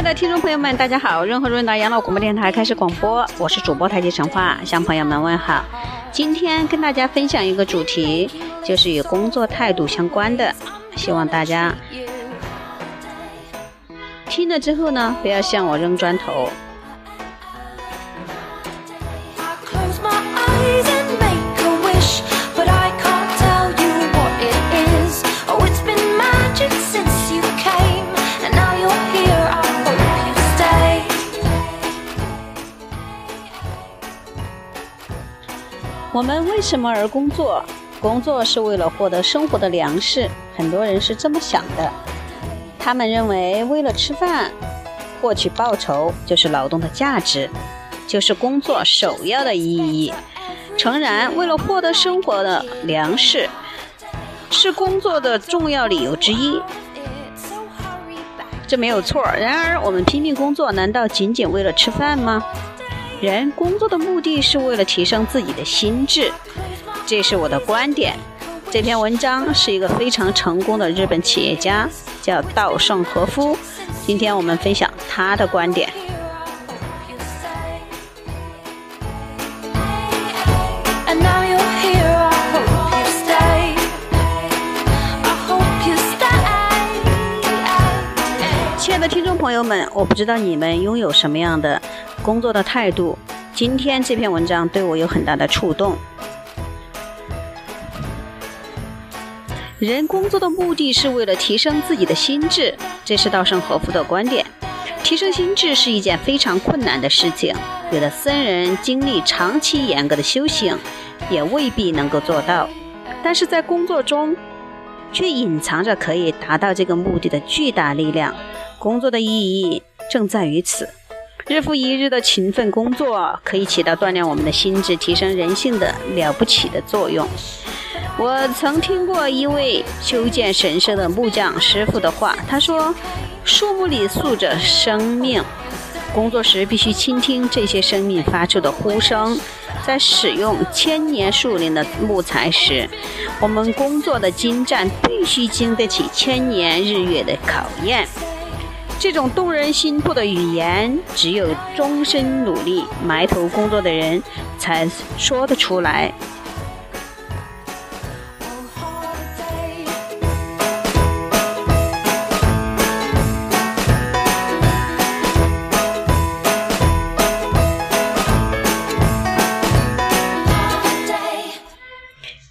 亲爱的听众朋友们，大家好！润和润达养老广播电台开始广播，我是主播太极陈化，向朋友们问好。今天跟大家分享一个主题，就是与工作态度相关的，希望大家听了之后呢，不要向我扔砖头。我们为什么而工作？工作是为了获得生活的粮食。很多人是这么想的，他们认为为了吃饭，获取报酬就是劳动的价值，就是工作首要的意义。诚然，为了获得生活的粮食，是工作的重要理由之一，这没有错。然而，我们拼命工作，难道仅仅为了吃饭吗？人工作的目的是为了提升自己的心智，这是我的观点。这篇文章是一个非常成功的日本企业家，叫稻盛和夫。今天我们分享他的观点。朋友们，我不知道你们拥有什么样的。工作的态度。今天这篇文章对我有很大的触动。人工作的目的是为了提升自己的心智，这是稻盛和夫的观点。提升心智是一件非常困难的事情，有的僧人经历长期严格的修行，也未必能够做到。但是在工作中，却隐藏着可以达到这个目的的巨大力量。工作的意义正在于此。日复一日的勤奋工作，可以起到锻炼我们的心智、提升人性的了不起的作用。我曾听过一位修建神社的木匠师傅的话，他说：“树木里宿着生命，工作时必须倾听这些生命发出的呼声。在使用千年树林的木材时，我们工作的精湛必须经得起千年日月的考验。”这种动人心魄的语言，只有终身努力、埋头工作的人才说得出来。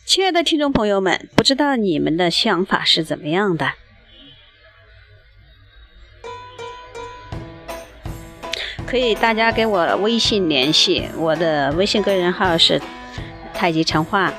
亲爱的听众朋友们，不知道你们的想法是怎么样的？可以，大家给我微信联系，我的微信个人号是太极陈化。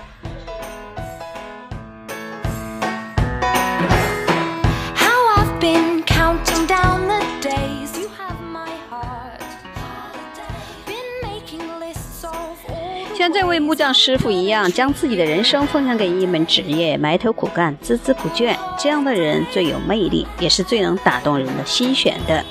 像这位木匠师傅一样，将自己的人生奉献给一门职业，埋头苦干，孜孜不倦，这样的人最有魅力，也是最能打动人的心弦的。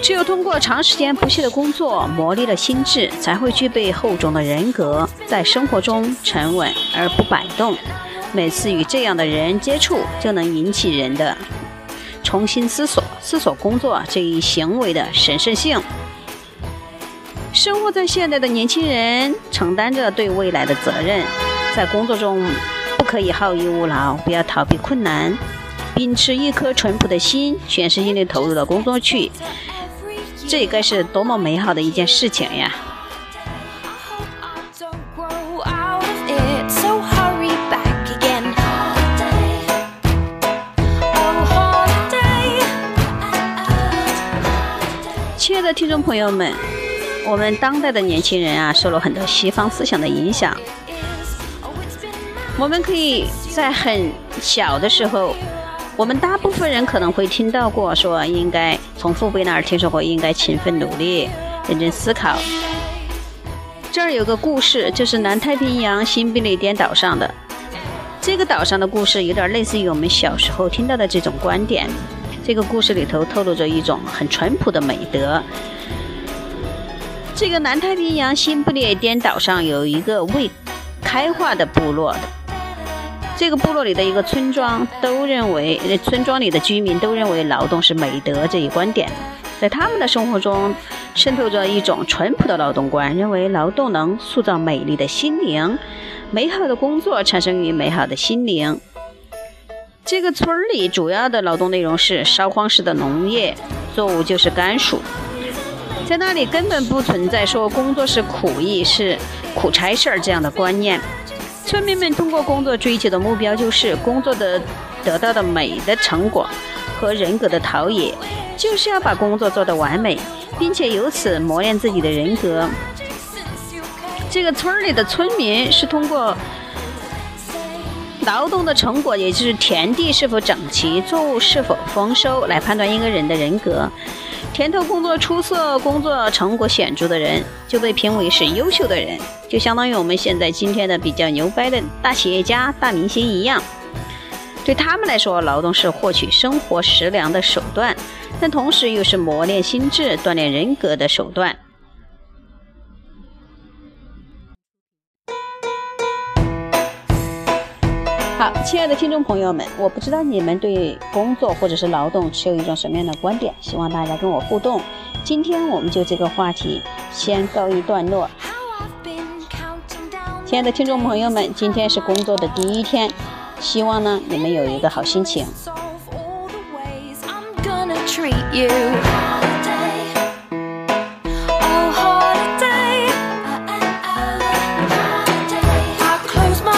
只有通过长时间不懈的工作，磨砺了心智，才会具备厚重的人格，在生活中沉稳而不摆动。每次与这样的人接触，就能引起人的重新思索，思索工作这一行为的神圣性。生活在现代的年轻人，承担着对未来的责任，在工作中不可以好逸恶劳，不要逃避困难，秉持一颗淳朴的心，全身心地投入到工作去。这该是多么美好的一件事情呀！亲爱的听众朋友们，我们当代的年轻人啊，受了很多西方思想的影响。我们可以在很小的时候。我们大部分人可能会听到过说，应该从父辈那儿听说过，应该勤奋努力、认真思考。这儿有个故事，就是南太平洋新不列颠岛上的这个岛上的故事，有点类似于我们小时候听到的这种观点。这个故事里头透露着一种很淳朴的美德。这个南太平洋新不列颠岛上有一个未开化的部落。这个部落里的一个村庄都认为，村庄里的居民都认为劳动是美德这一观点，在他们的生活中渗透着一种淳朴的劳动观，认为劳动能塑造美丽的心灵，美好的工作产生于美好的心灵。这个村里主要的劳动内容是烧荒式的农业，作物就是甘薯，在那里根本不存在说工作是苦役是苦差事儿这样的观念。村民们通过工作追求的目标就是工作的得到的美的成果和人格的陶冶，就是要把工作做得完美，并且由此磨练自己的人格。这个村儿里的村民是通过劳动的成果，也就是田地是否整齐、作物是否丰收，来判断一个人的人格。田头工作出色、工作成果显著的人，就被评为是优秀的人，就相当于我们现在今天的比较牛掰的大企业家、大明星一样。对他们来说，劳动是获取生活食粮的手段，但同时又是磨练心智、锻炼人格的手段。亲爱的听众朋友们，我不知道你们对工作或者是劳动持有一种什么样的观点，希望大家跟我互动。今天我们就这个话题先告一段落。亲爱的听众朋友们，今天是工作的第一天，希望呢你们有一个好心情。